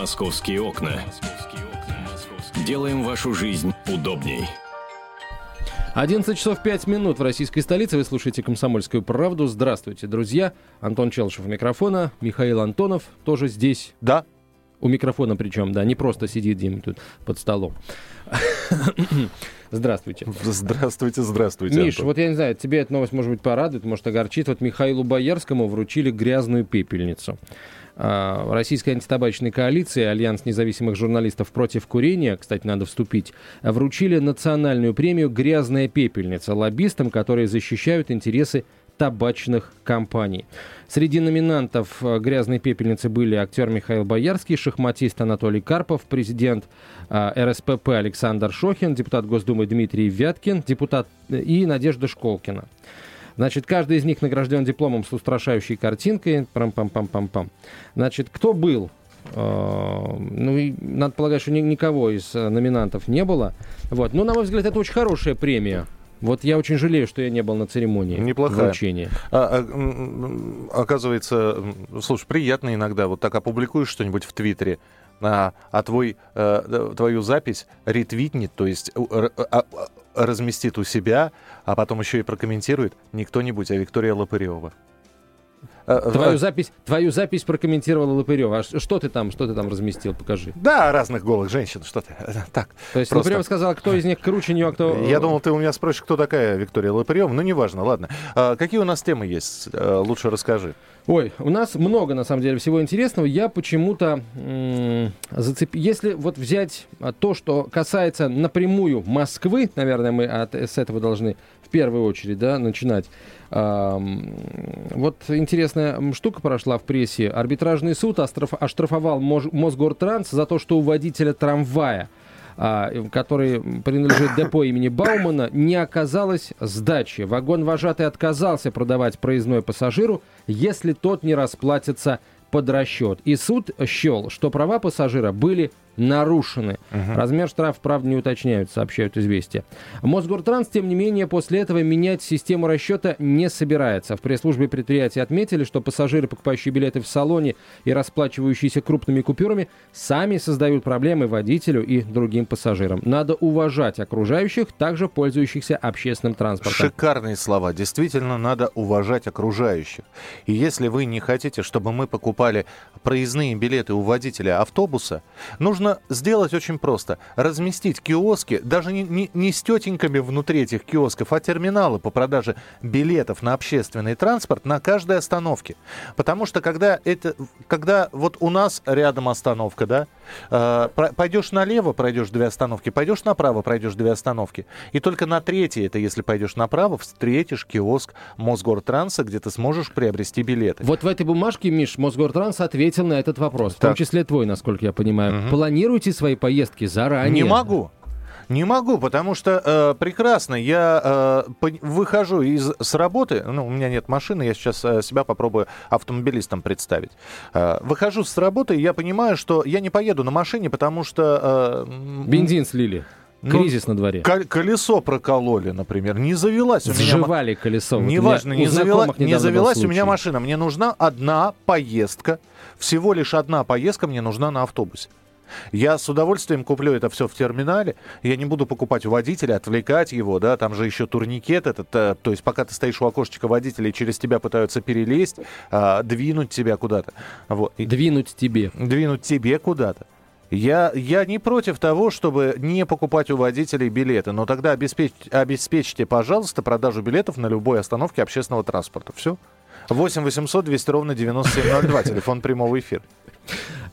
Московские окна. Делаем вашу жизнь удобней. 11 часов 5 минут в российской столице. Вы слушаете «Комсомольскую правду». Здравствуйте, друзья. Антон Челшев у микрофона. Михаил Антонов тоже здесь. Да. У микрофона причем, да, не просто сидит где-нибудь тут под столом. Здравствуйте. Здравствуйте, здравствуйте. Миш, вот я не знаю, тебе эта новость, может быть, порадует, может, огорчит. Вот Михаилу Боярскому вручили грязную пепельницу. А, Российская антитабачная коалиция, Альянс независимых журналистов против курения, кстати, надо вступить, вручили национальную премию «Грязная пепельница» лоббистам, которые защищают интересы табачных компаний. Среди номинантов э, «Грязной пепельницы» были актер Михаил Боярский, шахматист Анатолий Карпов, президент э, РСПП Александр Шохин, депутат Госдумы Дмитрий Вяткин, депутат э, и Надежда Школкина. Значит, каждый из них награжден дипломом с устрашающей картинкой. Пам-пам-пам-пам-пам. Значит, кто был ну, и надо полагать, что ни, никого из номинантов не было. Вот. Но, на мой взгляд, это очень хорошая премия. Вот я очень жалею, что я не был на церемонии Неплохая. вручения. А, а, оказывается, слушай, приятно иногда вот так опубликуешь что-нибудь в Твиттере, а, а твой, а, твою запись ретвитнет, то есть а, а, разместит у себя, а потом еще и прокомментирует не кто-нибудь, а Виктория Лопырева. Э, твою запись, твою запись прокомментировала Лопырева. А что ты там, что ты там разместил? Покажи. Да, разных голых женщин, что ты. Так. То есть просто... Лопырева сказала, кто из них круче нее, а кто... Я думал, ты у меня спросишь, кто такая Виктория Лопырева. Ну, неважно, ладно. А, какие у нас темы есть? А, лучше расскажи. Ой, у нас много, на самом деле, всего интересного. Я почему-то м- зацеп... Если вот взять то, что касается напрямую Москвы, наверное, мы от, с этого должны в первую очередь да, начинать. Вот интересная штука прошла в прессе. Арбитражный суд оштрафовал Мосгортранс за то, что у водителя трамвая а, который принадлежит депо имени Баумана, не оказалось сдачи. Вагон-вожатый отказался продавать проездной пассажиру, если тот не расплатится под расчет. И суд счел, что права пассажира были нарушены. Угу. Размер штрафа, правда, не уточняют, сообщают известия. Мосгортранс, тем не менее, после этого менять систему расчета не собирается. В пресс-службе предприятия отметили, что пассажиры, покупающие билеты в салоне и расплачивающиеся крупными купюрами, сами создают проблемы водителю и другим пассажирам. Надо уважать окружающих, также пользующихся общественным транспортом. Шикарные слова. Действительно, надо уважать окружающих. И если вы не хотите, чтобы мы покупали проездные билеты у водителя автобуса, нужно нужно сделать очень просто. Разместить киоски, даже не, не, не с тетеньками внутри этих киосков, а терминалы по продаже билетов на общественный транспорт на каждой остановке. Потому что когда, это, когда вот у нас рядом остановка, да, э, пойдешь налево, пройдешь две остановки, пойдешь направо, пройдешь две остановки. И только на третьей, это если пойдешь направо, встретишь киоск Мосгортранса, где ты сможешь приобрести билеты. Вот в этой бумажке, Миш, Мосгортранс ответил на этот вопрос, так. в том числе твой, насколько я понимаю. Угу планируйте свои поездки заранее. Не могу. Не могу, потому что э, прекрасно, я э, выхожу из, с работы, ну, у меня нет машины, я сейчас э, себя попробую автомобилистом представить. Э, выхожу с работы, и я понимаю, что я не поеду на машине, потому что... Э, Бензин слили. Ну, Кризис на дворе. Колесо прокололи, например. Не завелась у меня... Сживали колесо. Неважно, не, завела... не завелась у меня машина. Мне нужна одна поездка. Всего лишь одна поездка мне нужна на автобусе. Я с удовольствием куплю это все в терминале. Я не буду покупать у водителя, отвлекать его, да, там же еще турникет этот, э, то есть пока ты стоишь у окошечка водителя и через тебя пытаются перелезть, э, двинуть тебя куда-то. Вот. Двинуть тебе. Двинуть тебе куда-то. Я, я не против того, чтобы не покупать у водителей билеты, но тогда обеспечь, обеспечьте, пожалуйста, продажу билетов на любой остановке общественного транспорта. Все. 8 800 200 ровно 9702, телефон прямого эфира.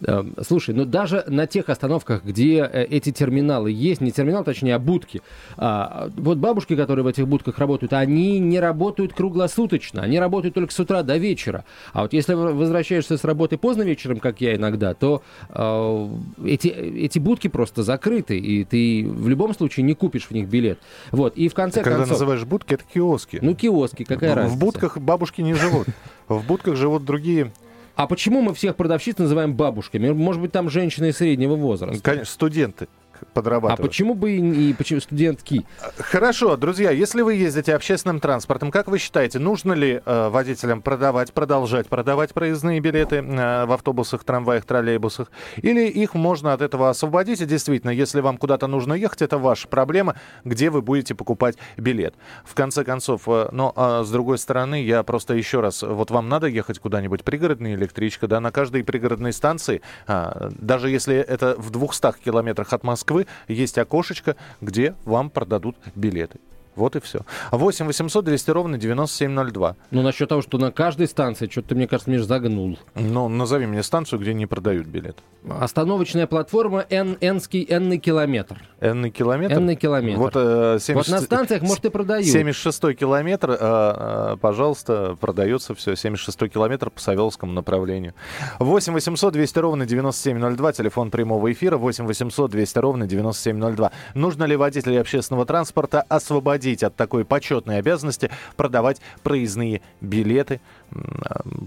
Эм, слушай, ну даже на тех остановках, где э, эти терминалы есть, не терминал, точнее, а будки, а, вот бабушки, которые в этих будках работают, они не работают круглосуточно, они работают только с утра до вечера. А вот если возвращаешься с работы поздно вечером, как я иногда, то э, эти, эти будки просто закрыты, и ты в любом случае не купишь в них билет. Вот, и в конце Когда концов... называешь будки, это киоски. Ну, киоски, какая в, разница? В будках бабушки не живут. В будках живут другие а почему мы всех продавщиц называем бабушками? Может быть, там женщины среднего возраста? Конечно, студенты. Подрабатывают. А почему бы и, и почему студентки? Хорошо, друзья, если вы ездите общественным транспортом, как вы считаете, нужно ли э, водителям продавать, продолжать продавать проездные билеты э, в автобусах, трамваях, троллейбусах? Или их можно от этого освободить? И действительно, если вам куда-то нужно ехать, это ваша проблема, где вы будете покупать билет. В конце концов, э, но э, с другой стороны, я просто еще раз, вот вам надо ехать куда-нибудь, пригородная электричка, да, на каждой пригородной станции, э, даже если это в 200 километрах от Москвы, есть окошечко, где вам продадут билеты. Вот и все. 8 800 200 ровно 9702. Ну, насчет того, что на каждой станции, что-то ты, мне кажется, мне загнул. Ну, назови мне станцию, где не продают билет. Остановочная платформа Н, Нский, Нный километр. Нный километр? Нный километр. Вот, э, 70... вот на станциях, может, и продают. 76-й километр, э, э, пожалуйста, продается все. 76-й километр по Савеловскому направлению. 8 800 200 ровно 9702, телефон прямого эфира. 8 800 200 ровно 9702. Нужно ли водителей общественного транспорта освободить освободить от такой почетной обязанности продавать проездные билеты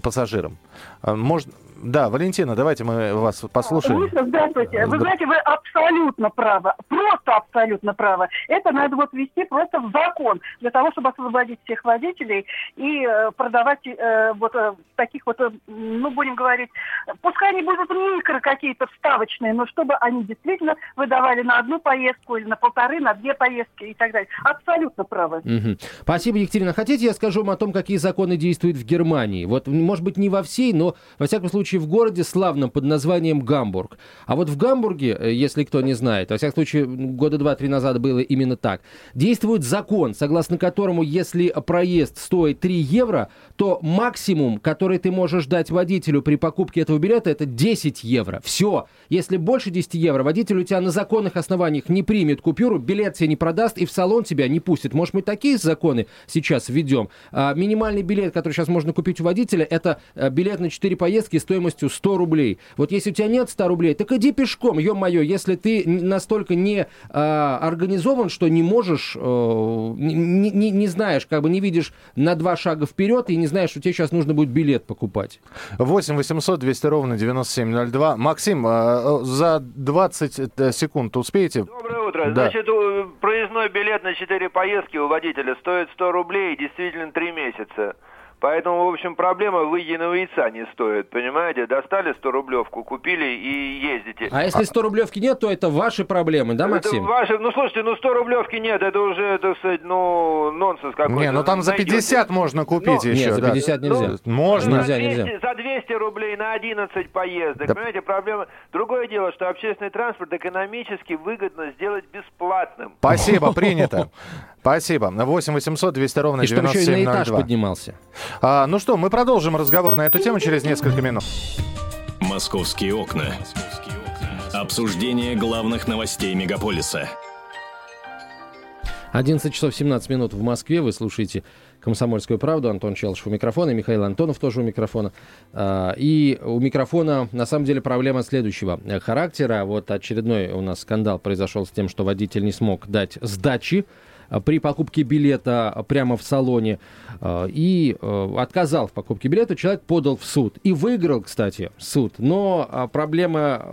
пассажирам. А, можно, да, Валентина, давайте мы вас послушаем. Здравствуйте. Вы знаете, вы абсолютно правы. Просто абсолютно правы. Это надо вот ввести просто в закон для того, чтобы освободить всех водителей и э, продавать э, вот э, таких вот, э, ну, будем говорить, пускай они будут микро какие-то вставочные, но чтобы они действительно выдавали на одну поездку или на полторы, на две поездки и так далее. Абсолютно правы. Угу. Спасибо, Екатерина. Хотите, я скажу вам о том, какие законы действуют в Германии? Вот, может быть, не во всей, но, во всяком случае, случае, в городе славном под названием Гамбург. А вот в Гамбурге, э, если кто не знает, во всяком случае, года два-три назад было именно так, действует закон, согласно которому, если проезд стоит 3 евро, то максимум, который ты можешь дать водителю при покупке этого билета, это 10 евро. Все. Если больше 10 евро, водитель у тебя на законных основаниях не примет купюру, билет тебе не продаст и в салон тебя не пустит. Может, мы такие законы сейчас введем? А, минимальный билет, который сейчас можно купить у водителя, это э, билет на 4 поездки стоимостью стоимостью 100 рублей. Вот если у тебя нет 100 рублей, так иди пешком, ё-моё, если ты настолько не а, организован, что не можешь, а, не, не, не знаешь, как бы не видишь на два шага вперед и не знаешь, что тебе сейчас нужно будет билет покупать. 8 800 200 ровно 9702. Максим, а, за 20 э, секунд успеете? Доброе утро. Да. Значит, проездной билет на 4 поездки у водителя стоит 100 рублей, действительно 3 месяца. Поэтому, в общем, проблема выеденного яйца не стоит, понимаете? Достали 100 рублевку, купили и ездите. А если 100 рублевки нет, то это ваши проблемы, да, Максим? Это ваши, ну слушайте, ну 100 рублевки нет, это уже, так сказать, ну, нонсенс какой-то. Не, ну там за 50 можно купить Но... еще. Нет, за 50 да. нельзя. Ну, можно. Нельзя, 200, нельзя. За 200 рублей на 11 поездок, да. понимаете, проблема... Другое дело, что общественный транспорт экономически выгодно сделать бесплатным. Спасибо, принято. Спасибо. 8 800 200 ровно 9702. И чтобы еще и на этаж поднимался. А, ну что, мы продолжим разговор на эту тему через несколько минут. Московские окна. Обсуждение главных новостей мегаполиса. 11 часов 17 минут в Москве. Вы слушаете «Комсомольскую правду». Антон Челшев у микрофона, и Михаил Антонов тоже у микрофона. А, и у микрофона, на самом деле, проблема следующего характера. Вот очередной у нас скандал произошел с тем, что водитель не смог дать сдачи при покупке билета прямо в салоне э, и э, отказал в покупке билета, человек подал в суд. И выиграл, кстати, суд. Но проблема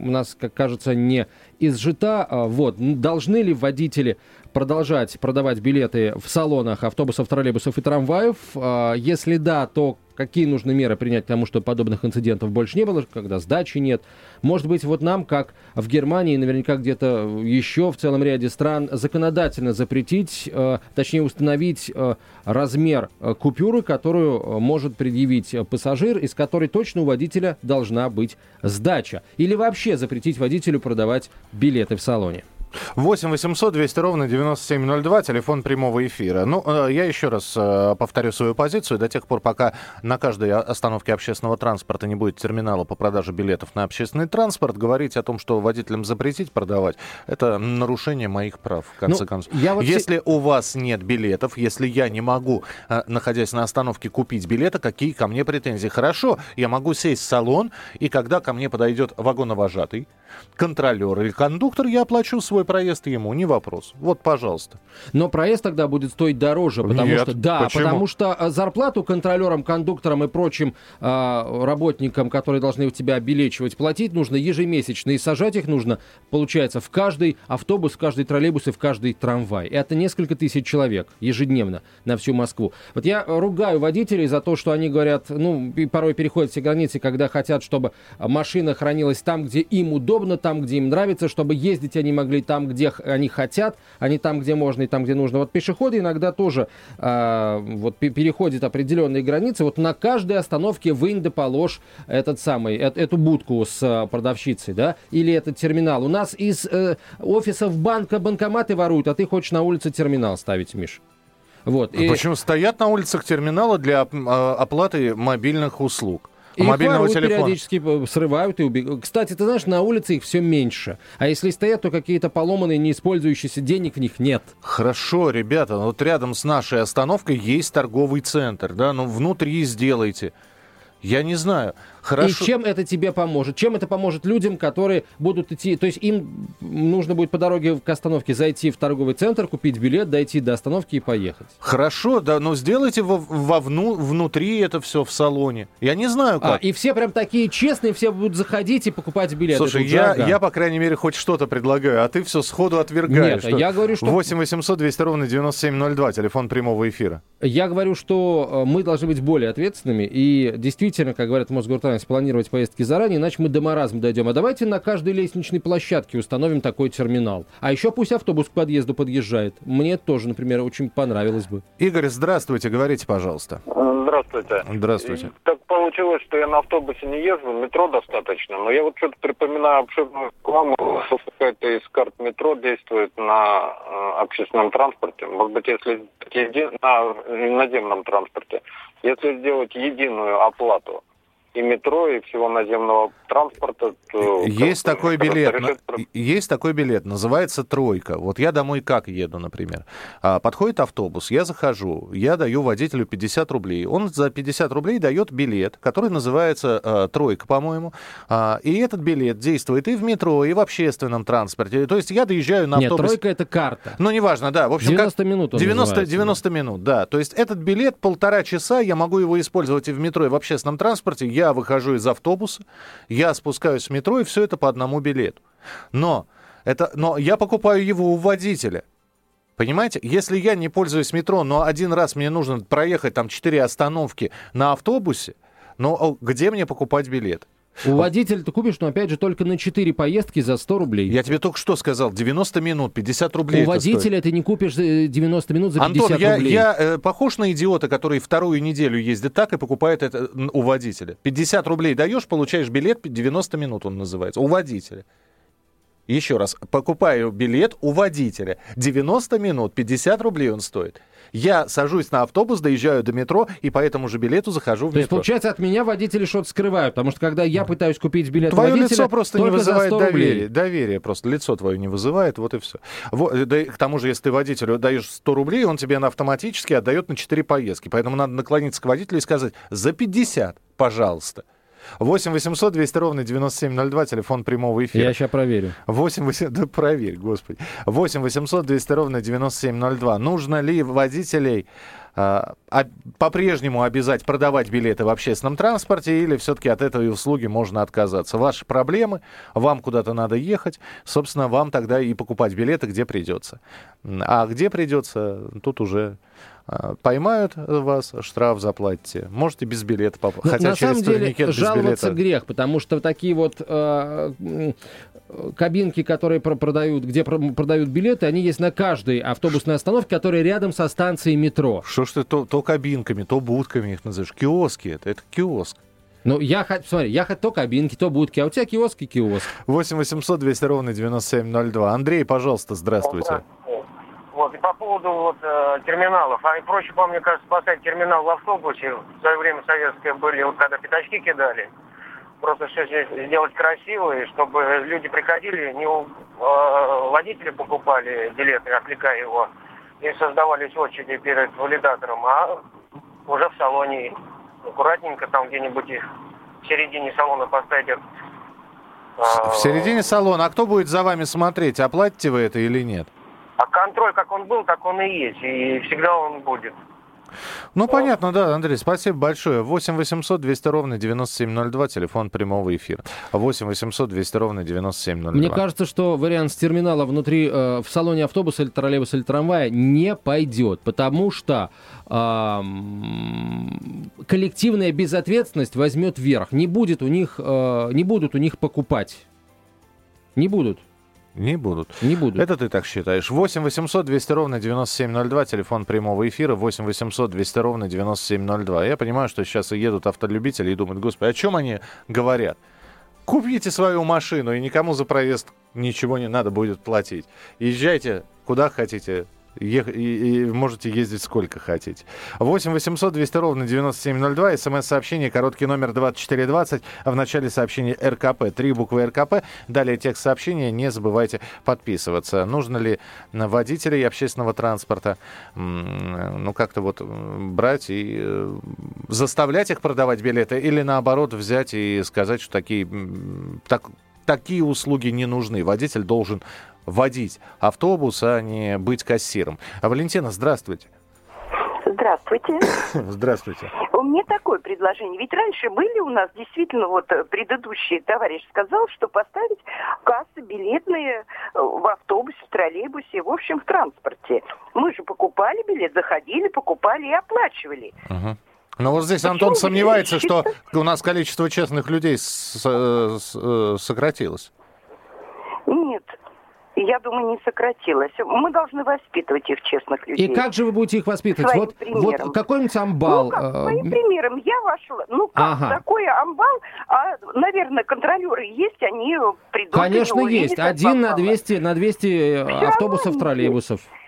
у нас, как кажется, не изжита. Вот. Должны ли водители продолжать продавать билеты в салонах автобусов, троллейбусов и трамваев? Если да, то какие нужны меры принять к тому, чтобы подобных инцидентов больше не было, когда сдачи нет. Может быть, вот нам, как в Германии, наверняка где-то еще в целом ряде стран, законодательно запретить, э, точнее установить э, размер э, купюры, которую э, может предъявить пассажир, из которой точно у водителя должна быть сдача. Или вообще запретить водителю продавать билеты в салоне. 8 800 200 ровно 9702, телефон прямого эфира. Ну, э, я еще раз э, повторю свою позицию. До тех пор, пока на каждой остановке общественного транспорта не будет терминала по продаже билетов на общественный транспорт, говорить о том, что водителям запретить продавать, это нарушение моих прав, в конце ну, концов. Я вот если у вас нет билетов, если я не могу, э, находясь на остановке, купить билеты, какие ко мне претензии? Хорошо, я могу сесть в салон, и когда ко мне подойдет вагоновожатый, контролер или кондуктор, я оплачу свой твой проезд ему, не вопрос. Вот, пожалуйста. Но проезд тогда будет стоить дороже, потому Нет, что да, почему? потому что а, зарплату контролерам, кондукторам и прочим а, работникам, которые должны тебя обелечивать, платить нужно ежемесячно и сажать их нужно, получается, в каждый автобус, в каждый троллейбус и в каждый трамвай. Это несколько тысяч человек ежедневно на всю Москву. Вот я ругаю водителей за то, что они говорят, ну порой переходят все границы, когда хотят, чтобы машина хранилась там, где им удобно, там, где им нравится, чтобы ездить они могли там, где х- они хотят, а не там, где можно и там, где нужно. Вот пешеходы иногда тоже а, вот пе- переходят определенные границы. Вот на каждой остановке вынь да положь этот самый, э- эту будку с а, продавщицей, да, или этот терминал. У нас из э, офисов банка банкоматы воруют, а ты хочешь на улице терминал ставить, Миш. Вот. и- Почему стоят на улицах терминала для оп- а, оплаты мобильных услуг? Их мобильного воруют телефона. периодически э, срывают и убегают. Кстати, ты знаешь, на улице их все меньше. А если стоят, то какие-то поломанные, не использующиеся денег в них нет. Хорошо, ребята, вот рядом с нашей остановкой есть торговый центр, да, ну внутри сделайте. Я не знаю. Хорошо. И чем это тебе поможет? Чем это поможет людям, которые будут идти... То есть им нужно будет по дороге к остановке зайти в торговый центр, купить билет, дойти до остановки и поехать. Хорошо, да, но сделайте во, вовну, внутри это все в салоне. Я не знаю А, как. и все прям такие честные, все будут заходить и покупать билеты. Слушай, я, Джаган. я, по крайней мере, хоть что-то предлагаю, а ты все сходу отвергаешь. Нет, я говорю, что- 8 800 200 ровно 9702, телефон прямого эфира. Я говорю, что э, мы должны быть более ответственными и действительно, как говорят в Мосгортрансе, планировать поездки заранее, иначе мы до маразма дойдем. А давайте на каждой лестничной площадке установим такой терминал. А еще пусть автобус к подъезду подъезжает. Мне тоже, например, очень понравилось бы. Игорь, здравствуйте, говорите, пожалуйста. Здравствуйте. Здравствуйте. И Так получилось, что я на автобусе не езжу, метро достаточно, но я вот что-то припоминаю обширную рекламу, что какая-то из карт метро действует на э, общественном транспорте. Может быть, если еди- на наземном транспорте, если сделать единую оплату и метро, и всего наземного транспорта, то... Есть как- такой билет, решит на- есть такой билет, называется тройка. Вот я домой как еду, например. А, Подходит автобус, я захожу, я даю водителю 50 рублей. Он за 50 рублей дает билет, который называется э, тройка, по-моему. А, И этот билет действует и в метро, и в общественном транспорте. То есть я доезжаю на Нет, автобусе. тройка это карта. Ну, неважно, да. В общем, 90 как... минут он 90, называется. 90 минут, да. То есть этот билет полтора часа, я могу его использовать и в метро, и в общественном транспорте. Я выхожу из автобуса, я спускаюсь в метро, и все это по одному билету. Но, это, но я покупаю его у водителя. Понимаете, если я не пользуюсь метро, но один раз мне нужно проехать там 4 остановки на автобусе, ну о, где мне покупать билет? У водителя ты купишь, но опять же только на 4 поездки за 100 рублей. Я тебе только что сказал, 90 минут, 50 рублей. У это стоит. водителя ты не купишь э, 90 минут за 50 Антон, я, рублей. я э, похож на идиота, который вторую неделю ездит так и покупает это у водителя. 50 рублей даешь, получаешь билет, 90 минут он называется, у водителя. Еще раз, покупаю билет у водителя. 90 минут, 50 рублей он стоит. Я сажусь на автобус, доезжаю до метро, и по этому же билету захожу в То есть, метро. получается, от меня водители что-то скрывают, потому что когда я пытаюсь купить билет Твое водителя, лицо просто не вызывает 100 рублей. доверия. Доверие просто. Лицо твое не вызывает, вот и все. Вот, да и к тому же, если ты водителю даешь 100 рублей, он тебе на автоматически отдает на 4 поездки. Поэтому надо наклониться к водителю и сказать, за 50, пожалуйста. 8 800 200 ровно 9702, телефон прямого эфира. Я сейчас проверю. 8 800, да проверь, господи. 8 800 200 ровно 9702. Нужно ли водителей а, а, по-прежнему обязать продавать билеты в общественном транспорте или все-таки от этой услуги можно отказаться? Ваши проблемы, вам куда-то надо ехать, собственно, вам тогда и покупать билеты, где придется. А где придется, тут уже поймают вас, штраф заплатите. Можете без билета попасть. Но Хотя на через самом деле жаловаться билета. грех, потому что такие вот э, кабинки, которые про- продают, где про- продают билеты, они есть на каждой автобусной остановке, которая рядом со станцией метро. Что ж ты то, то кабинками, то будками их называешь? Киоски это, это киоск. Ну, я хочу, смотри, я хочу то кабинки, то будки, а у тебя киоск и киоск. 8 800 200 ровно 9702. Андрей, пожалуйста, здравствуйте. Вот, и по поводу вот, э, терминалов. А и проще, по мне кажется, поставить терминал в автобусе. В свое время советское были, вот когда пятачки кидали. Просто все сделать красиво, и чтобы люди приходили, не у э, водителя покупали билеты, отвлекая его, и создавались очереди перед валидатором, а уже в салоне аккуратненько там где-нибудь в середине салона поставить этот В середине салона. А кто будет за вами смотреть, оплатите вы это или нет? А контроль, как он был, так он и есть. И всегда он будет. Ну, понятно, да, Андрей, спасибо большое. 8 800 200 ровно 9702, телефон прямого эфира. 8 800 200 ровно 9702. Мне кажется, что вариант с терминала внутри, э, в салоне автобуса или троллейбуса или трамвая не пойдет, потому что э, коллективная безответственность возьмет верх. Не, будет у них, э, не будут у них покупать. Не будут. Не будут. Не будут. Это ты так считаешь. 8 800 200 ровно 9702, телефон прямого эфира, 8 800 200 ровно 9702. Я понимаю, что сейчас едут автолюбители и думают, господи, о чем они говорят? Купите свою машину, и никому за проезд ничего не надо будет платить. Езжайте куда хотите, Ех, и, и можете ездить сколько хотите. 8 800 200 ровно 9702. СМС-сообщение, короткий номер 2420. А в начале сообщения РКП. Три буквы РКП. Далее текст сообщения. Не забывайте подписываться. Нужно ли водителей общественного транспорта ну как-то вот брать и э, заставлять их продавать билеты или наоборот взять и сказать, что такие, так, такие услуги не нужны. Водитель должен водить автобус, а не быть кассиром. А Валентина, здравствуйте. Здравствуйте. Здравствуйте. У меня такое предложение. Ведь раньше были у нас действительно, вот э, предыдущий товарищ сказал, что поставить кассы билетные э, в автобусе, в троллейбусе, в общем, в транспорте. Мы же покупали билет, заходили, покупали и оплачивали. Угу. Но вот здесь Почему Антон сомневается, что у нас количество честных людей с, с, с, сократилось. Нет, я думаю, не сократилось. Мы должны воспитывать их, честных людей. И как же вы будете их воспитывать? Своим вот, примером. вот какой-нибудь амбал. Ну, как, э, своим примером. Я вошла. Ну, как ага. такое амбал? А, наверное, контролеры есть, они придут. Конечно, есть. Один на 200, на 200 э, Все автобусов, троллейбусов. Есть.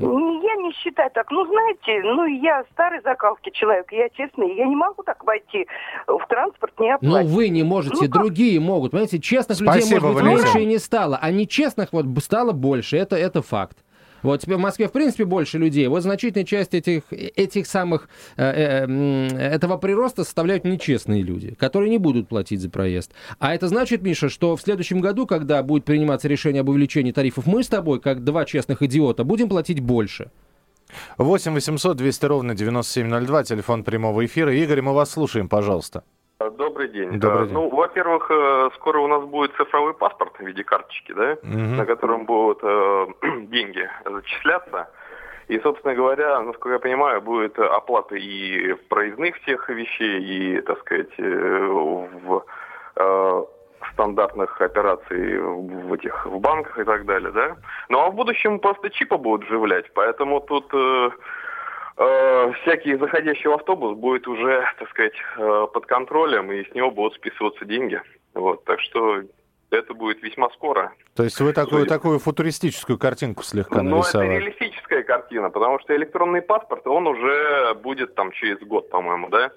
Я не считаю так. Ну, знаете, ну, я старый закалки человек, я честный, я не могу так войти в транспорт, не оплатить. Ну, вы не можете, ну, другие могут. Понимаете, честных Спасибо, людей, может быть, Валерий. меньше и не стало, а нечестных вот стало больше. Это, это факт. Вот теперь в Москве, в принципе, больше людей. Вот значительная часть этих, этих самых, э, э, этого прироста составляют нечестные люди, которые не будут платить за проезд. А это значит, Миша, что в следующем году, когда будет приниматься решение об увеличении тарифов, мы с тобой, как два честных идиота, будем платить больше. 8 800 200 ровно 9702, телефон прямого эфира. Игорь, мы вас слушаем, пожалуйста. Добрый день. Добрый день. Ну, во-первых, э, скоро у нас будет цифровой паспорт в виде карточки, да, угу. на котором будут э, деньги зачисляться. И, собственно говоря, насколько я понимаю, будет оплата и проездных всех вещей, и, так сказать, э, в э, стандартных операций в этих в банках и так далее, да. Ну а в будущем просто чипы будут вживлять, поэтому тут э, э, всякий заходящий в автобус будет уже, так сказать, э, под контролем, и с него будут списываться деньги. Вот, так что это будет весьма скоро. То есть вы такую, такую футуристическую картинку слегка нарисовали? Ну, это реалистическая картина, потому что электронный паспорт, он уже будет там через год, по-моему, да?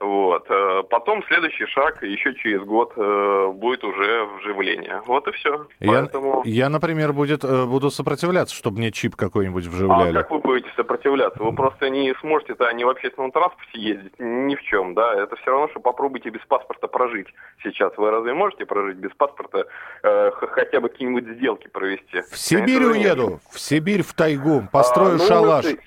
Вот. Э, потом следующий шаг, еще через год, э, будет уже вживление. Вот и все. Я, Поэтому... я например, будет, э, буду сопротивляться, чтобы мне чип какой-нибудь вживляли. А как вы будете сопротивляться? Вы просто не сможете-то не в общественном транспорте ездить, ни в чем, да? Это все равно, что попробуйте без паспорта прожить сейчас. Вы разве можете прожить без паспорта, э, хотя бы какие-нибудь сделки провести? В Сибирь уеду, в Сибирь, в тайгу, построю а, ну, шалаш. Это...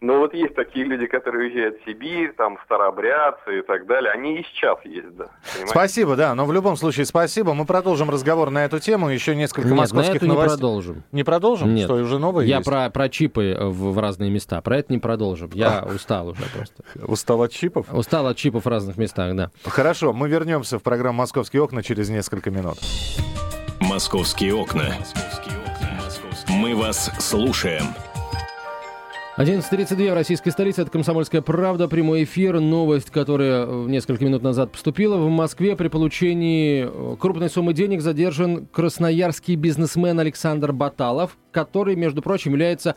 Но вот есть такие люди, которые уезжают в Сибирь, там, старообрядцы и так далее. Они и сейчас ездят. Понимаете? Спасибо, да. Но в любом случае спасибо. Мы продолжим разговор на эту тему. Еще несколько Нет, московских на новостей. не продолжим. Не продолжим? Нет. Что, уже новые Я есть? про, про чипы в, в разные места. Про это не продолжим. Я устал уже просто. Устал от чипов? Устал от чипов в разных местах, да. Хорошо, мы вернемся в программу «Московские окна» через несколько минут. «Московские окна». Мы вас слушаем. 11.32 в российской столице. Это «Комсомольская правда». Прямой эфир. Новость, которая несколько минут назад поступила. В Москве при получении э, крупной суммы денег задержан красноярский бизнесмен Александр Баталов, который, между прочим, является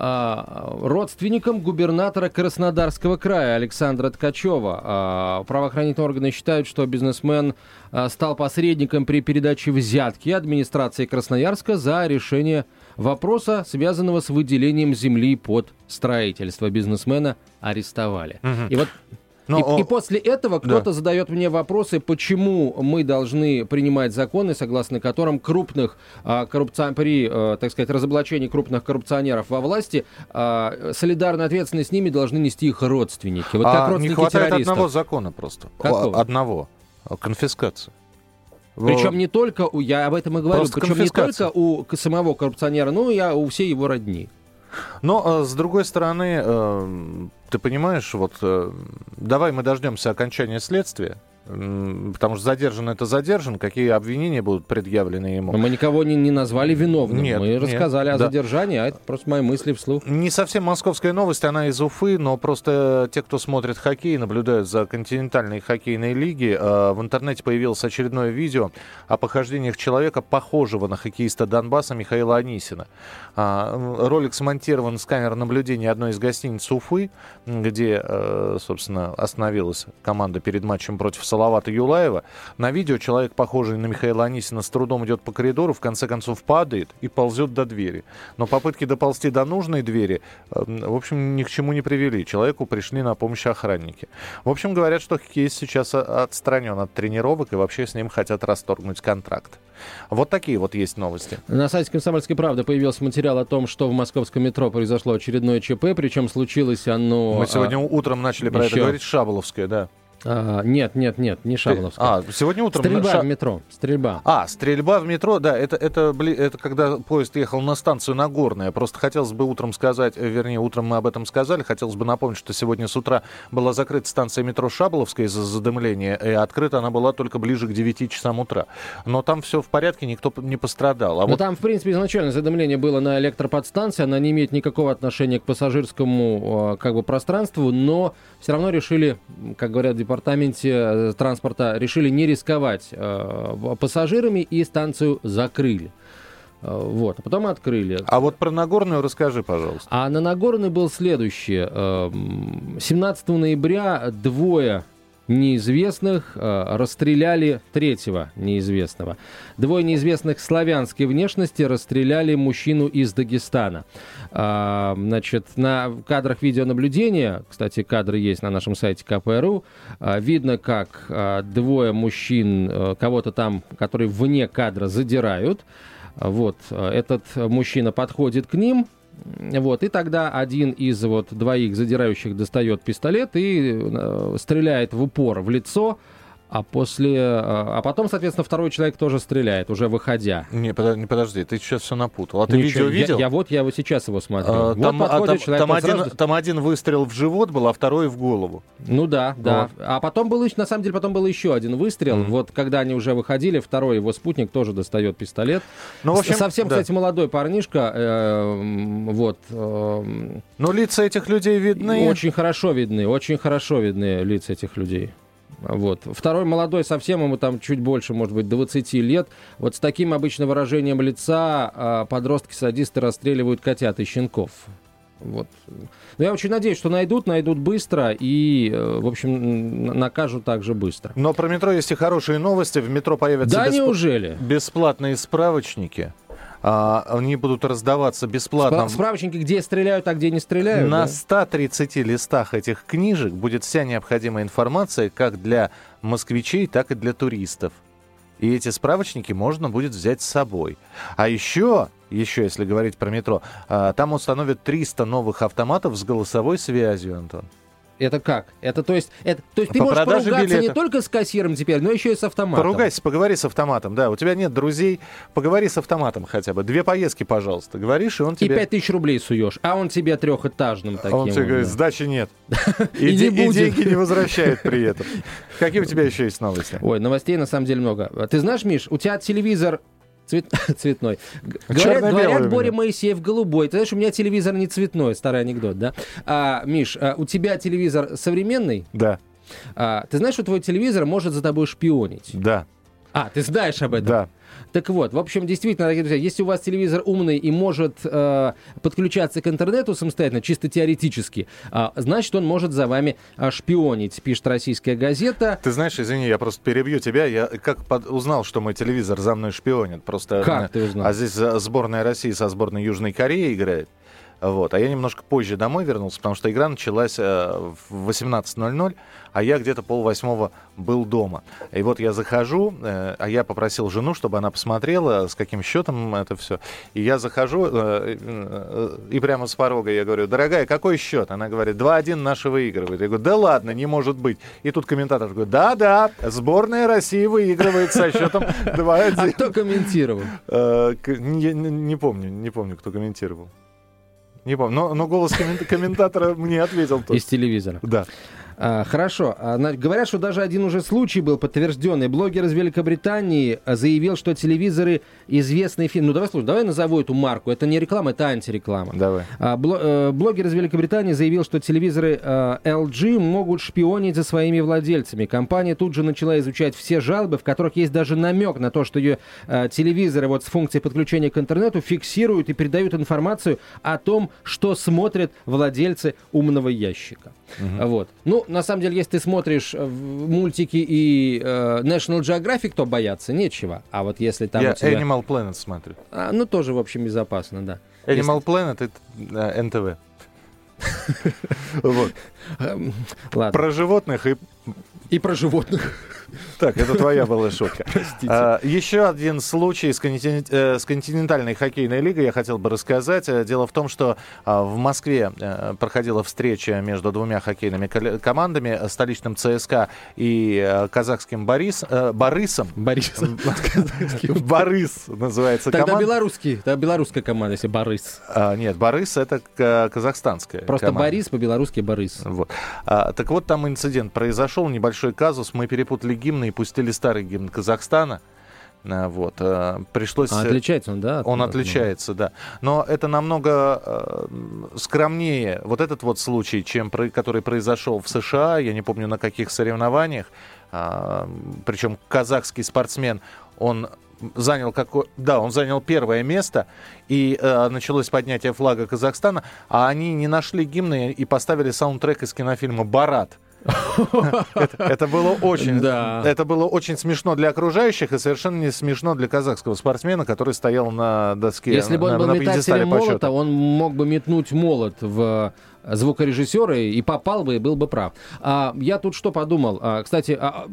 а, родственником губернатора Краснодарского края Александра Ткачева. А, правоохранительные органы считают, что бизнесмен а, стал посредником при передаче взятки администрации Красноярска за решение вопроса, связанного с выделением земли под строительство. Бизнесмена арестовали. Угу. И вот Но, и, и после этого кто-то да. задает мне вопросы, почему мы должны принимать законы, согласно которым крупных а, коррупци... при, а, так сказать, разоблачении крупных коррупционеров во власти а, солидарную ответственность с ними должны нести их родственники. Вот а как родственники не хватает террористов. одного закона просто. Какого? Одного. Конфискация. Причем не только у, я об этом и говорю, Просто причем не только у самого коррупционера, но и у всей его родни. Но, э, с другой стороны, э, ты понимаешь, вот э, давай мы дождемся окончания следствия, Потому что задержан это задержан. Какие обвинения будут предъявлены ему? Но мы никого не, не назвали виновным. Нет, мы рассказали нет, о да. задержании, а это просто мои мысли вслух. Не совсем московская новость, она из Уфы, но просто те, кто смотрит хоккей, наблюдают за континентальной хоккейной лиги, э, в интернете появилось очередное видео о похождениях человека, похожего на хоккеиста Донбасса Михаила Анисина. А, ролик смонтирован с камер наблюдения одной из гостиниц Уфы, где, э, собственно, остановилась команда перед матчем против Салавата Салавата Юлаева. На видео человек, похожий на Михаила Анисина, с трудом идет по коридору, в конце концов падает и ползет до двери. Но попытки доползти до нужной двери, э, в общем, ни к чему не привели. Человеку пришли на помощь охранники. В общем, говорят, что хоккеист сейчас отстранен от тренировок и вообще с ним хотят расторгнуть контракт. Вот такие вот есть новости. На сайте «Комсомольской правды» появился материал о том, что в московском метро произошло очередное ЧП, причем случилось оно... Мы сегодня а... утром начали про Еще... это говорить, Шаболовская, да. А, нет, нет, нет, не Шабловская. А, сегодня утром... Стрельба ша... в метро, стрельба. А, стрельба в метро, да, это, это, это когда поезд ехал на станцию Нагорная. Просто хотелось бы утром сказать, э, вернее, утром мы об этом сказали, хотелось бы напомнить, что сегодня с утра была закрыта станция метро Шабловская из-за задымления, и открыта она была только ближе к 9 часам утра. Но там все в порядке, никто не пострадал. А Но вот... там, в принципе, изначально задымление было на электроподстанции, она не имеет никакого отношения к пассажирскому как бы пространству, но все равно решили, как говорят департаменте э, транспорта, решили не рисковать э, пассажирами и станцию закрыли. Э, вот, а потом открыли. А вот про Нагорную расскажи, пожалуйста. А на Нагорной был следующее. 17 ноября двое неизвестных э, расстреляли третьего неизвестного. Двое неизвестных славянской внешности расстреляли мужчину из Дагестана. А, значит, на кадрах видеонаблюдения, кстати, кадры есть на нашем сайте КПРУ, а, видно, как а, двое мужчин, э, кого-то там, которые вне кадра задирают. Вот, э, этот мужчина подходит к ним, вот, и тогда один из вот двоих задирающих достает пистолет и э, стреляет в упор в лицо а после... Э, а потом, соответственно, второй человек тоже стреляет, уже выходя. Не, подожди, подожди ты сейчас все напутал. А ты Ничего, видео видел? Я, я вот, я вот сейчас его смотрю. А, вот там, а, там, человек, там, один, сразу... там один выстрел в живот был, а второй в голову. Ну да, да. Вот. А потом был, на самом деле, потом был еще один выстрел. Mm. Вот когда они уже выходили, второй его спутник тоже достает пистолет. Ну, в общем, Совсем, да. кстати, молодой парнишка. Э, вот. Э, Но лица этих людей видны. Очень хорошо видны, очень хорошо видны лица этих людей. Вот. Второй молодой совсем, ему там чуть больше, может быть, 20 лет. Вот с таким обычно выражением лица а, подростки-садисты расстреливают котят и щенков. Вот. Но я очень надеюсь, что найдут, найдут быстро и, э, в общем, накажут также быстро. Но про метро есть и хорошие новости. В метро появятся да, бесп... неужели? бесплатные справочники. А, они будут раздаваться бесплатно. Справочники, где стреляют, а где не стреляют? На да? 130 листах этих книжек будет вся необходимая информация как для москвичей, так и для туристов. И эти справочники можно будет взять с собой. А еще, еще если говорить про метро, а, там установят 300 новых автоматов с голосовой связью, Антон. Это как? Это то есть, это, то есть ты По можешь поругаться билетов. не только с кассиром теперь, но еще и с автоматом. Поругайся, поговори с автоматом, да. У тебя нет друзей, поговори с автоматом хотя бы. Две поездки, пожалуйста. Говоришь, и он тебе... И пять тысяч рублей суешь, а он тебе трехэтажным таким. А он тебе говорит, сдачи нет. И деньги не возвращает при этом. Какие у тебя еще есть новости? Ой, новостей на самом деле много. Ты знаешь, Миш, у тебя телевизор Цвет... цветной. Говорят, говорят Боря Моисеев голубой. Ты знаешь, у меня телевизор не цветной, старый анекдот, да? А, Миш, а у тебя телевизор современный? Да. А, ты знаешь, что твой телевизор может за тобой шпионить? Да. А, ты знаешь об этом? Да. Так вот, в общем, действительно, дорогие друзья, если у вас телевизор умный и может э, подключаться к интернету самостоятельно, чисто теоретически, э, значит, он может за вами э, шпионить, пишет российская газета. Ты знаешь, извини, я просто перебью тебя. Я как под... узнал, что мой телевизор за мной шпионит. Просто, как ты узнал? А здесь сборная России со сборной Южной Кореи играет. Вот. А я немножко позже домой вернулся, потому что игра началась э, в 18.00, а я где-то полвосьмого был дома. И вот я захожу, э, а я попросил жену, чтобы она посмотрела, с каким счетом это все. И я захожу, э, и прямо с порога я говорю, дорогая, какой счет? Она говорит, 2-1 наши выигрывают. Я говорю, да ладно, не может быть. И тут комментатор говорит, да-да, сборная России выигрывает со счетом 2-1. А кто комментировал? Не помню, не помню, кто комментировал. Не помню, но, но голос комментатора мне ответил. Из телевизора. Да. А, хорошо. А, говорят, что даже один уже случай был подтвержденный. Блогер из Великобритании а, заявил, что телевизоры известные фильмы. Ну, давай, слушай, давай назову эту марку. Это не реклама, это антиреклама. Давай. А, э, блогер из Великобритании заявил, что телевизоры LG могут шпионить за своими владельцами. Компания тут же начала изучать все жалобы, в которых есть даже намек на то, что ее телевизоры вот с функцией подключения к интернету фиксируют и передают информацию о том, что смотрят владельцы умного ящика. Угу. Вот. Ну, на самом деле, если ты смотришь э, мультики и э, National Geographic, то бояться нечего. А вот если там Я тебя... Animal Planet смотрю. А, ну, тоже, в общем, безопасно, да. Animal если... Planet — это НТВ. Вот. Эм, ладно. Про животных и... И про животных. Так, это твоя была шутка. Простите. А, еще один случай с, э, с континентальной хоккейной лигой я хотел бы рассказать. Э, дело в том, что а, в Москве э, проходила встреча между двумя хоккейными командами, столичным ЦСКА и казахским Борис, Борисом. Борисом. Борис называется команда. Тогда белорусский, тогда белорусская команда, если Борис. А, нет, Борис это казахстанская Просто Борис по-белорусски Борис. Вот. Так вот, там инцидент произошел, небольшой казус. Мы перепутали гимны и пустили старый гимн Казахстана. А, вот, э, пришлось... А отличается он, да? Он отличается, да. Но это намного э, скромнее, вот этот вот случай, чем который произошел в США, я не помню на каких соревнованиях, а, причем казахский спортсмен, он занял какое, да, он занял первое место, и э, началось поднятие флага Казахстана, а они не нашли гимны и поставили саундтрек из кинофильма «Барат». Это, было очень, да. это было очень смешно для окружающих и совершенно не смешно для казахского спортсмена, который стоял на доске. Если бы он на, был на метателем молота, он мог бы метнуть молот в звукорежиссера и попал бы, и был бы прав. А, я тут что подумал? А, кстати, а,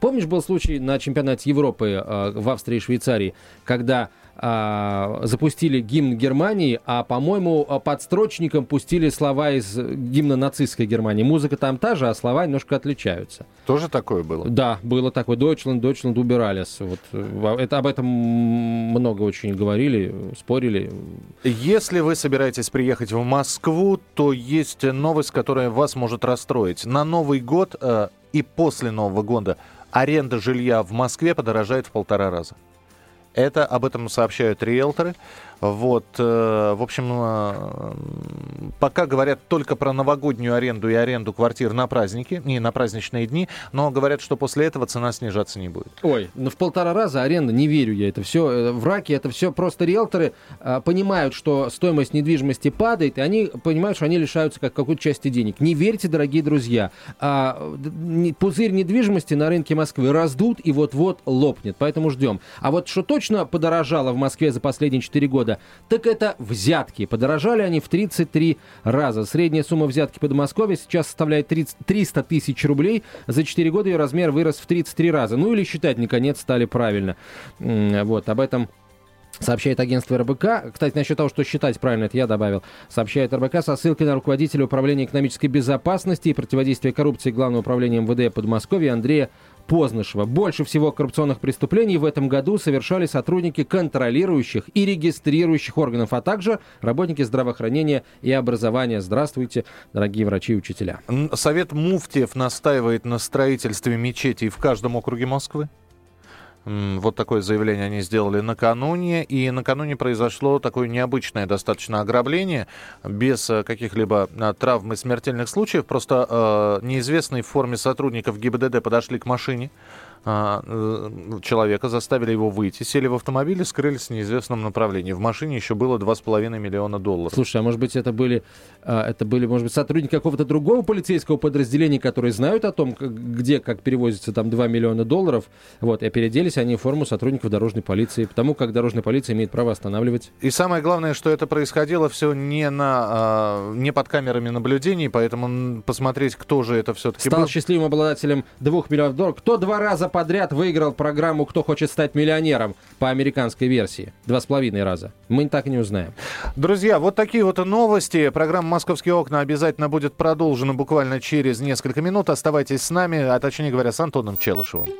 помнишь, был случай на чемпионате Европы а, в Австрии и Швейцарии, когда а, запустили гимн Германии, а, по-моему, под строчником пустили слова из гимна нацистской Германии. Музыка там та же, а слова немножко отличаются. Тоже такое было? Да, было такое. Deutschland, Deutschland убирались. Вот, это, об этом много очень говорили, спорили. Если вы собираетесь приехать в Москву, то есть новость, которая вас может расстроить. На Новый год э, и после Нового года аренда жилья в Москве подорожает в полтора раза. Это об этом сообщают риэлторы. Вот, э, в общем, э, пока говорят только про новогоднюю аренду и аренду квартир на праздники, не на праздничные дни, но говорят, что после этого цена снижаться не будет. Ой, ну в полтора раза аренда, не верю я, это все э, в раке, это все просто риэлторы понимают, что стоимость недвижимости падает, и они понимают, что они лишаются как какой-то части денег. Не верьте, дорогие друзья, а, пузырь недвижимости на рынке Москвы раздут и вот-вот лопнет, поэтому ждем. А вот что точно подорожало в Москве за последние 4 года, года, так это взятки. Подорожали они в 33 раза. Средняя сумма взятки Подмосковья сейчас составляет 30, 300 тысяч рублей. За 4 года ее размер вырос в 33 раза. Ну или считать, наконец, стали правильно. Вот, об этом Сообщает агентство РБК. Кстати, насчет того, что считать правильно, это я добавил. Сообщает РБК со ссылкой на руководителя управления экономической безопасности и противодействия коррупции Главного управления МВД Подмосковья Андрея Познышева. Больше всего коррупционных преступлений в этом году совершали сотрудники контролирующих и регистрирующих органов, а также работники здравоохранения и образования. Здравствуйте, дорогие врачи и учителя. Совет Муфтиев настаивает на строительстве мечетей в каждом округе Москвы. Вот такое заявление они сделали накануне. И накануне произошло такое необычное достаточно ограбление, без э, каких-либо э, травм и смертельных случаев. Просто э, неизвестные в форме сотрудников ГИБДД подошли к машине, человека, заставили его выйти, сели в автомобиль и скрылись в неизвестном направлении. В машине еще было 2,5 миллиона долларов. Слушай, а может быть это были, а, это были, может быть, сотрудники какого-то другого полицейского подразделения, которые знают о том, где, как перевозится там 2 миллиона долларов, вот, и переоделись они в форму сотрудников дорожной полиции, потому как дорожная полиция имеет право останавливать. И самое главное, что это происходило все не, на, а, не под камерами наблюдений, поэтому посмотреть, кто же это все-таки Стал был. счастливым обладателем двух миллионов долларов. Кто два раза подряд выиграл программу «Кто хочет стать миллионером» по американской версии? Два с половиной раза. Мы так и не узнаем. Друзья, вот такие вот новости. Программа «Московские окна» обязательно будет продолжена буквально через несколько минут. Оставайтесь с нами, а точнее говоря, с Антоном Челышевым.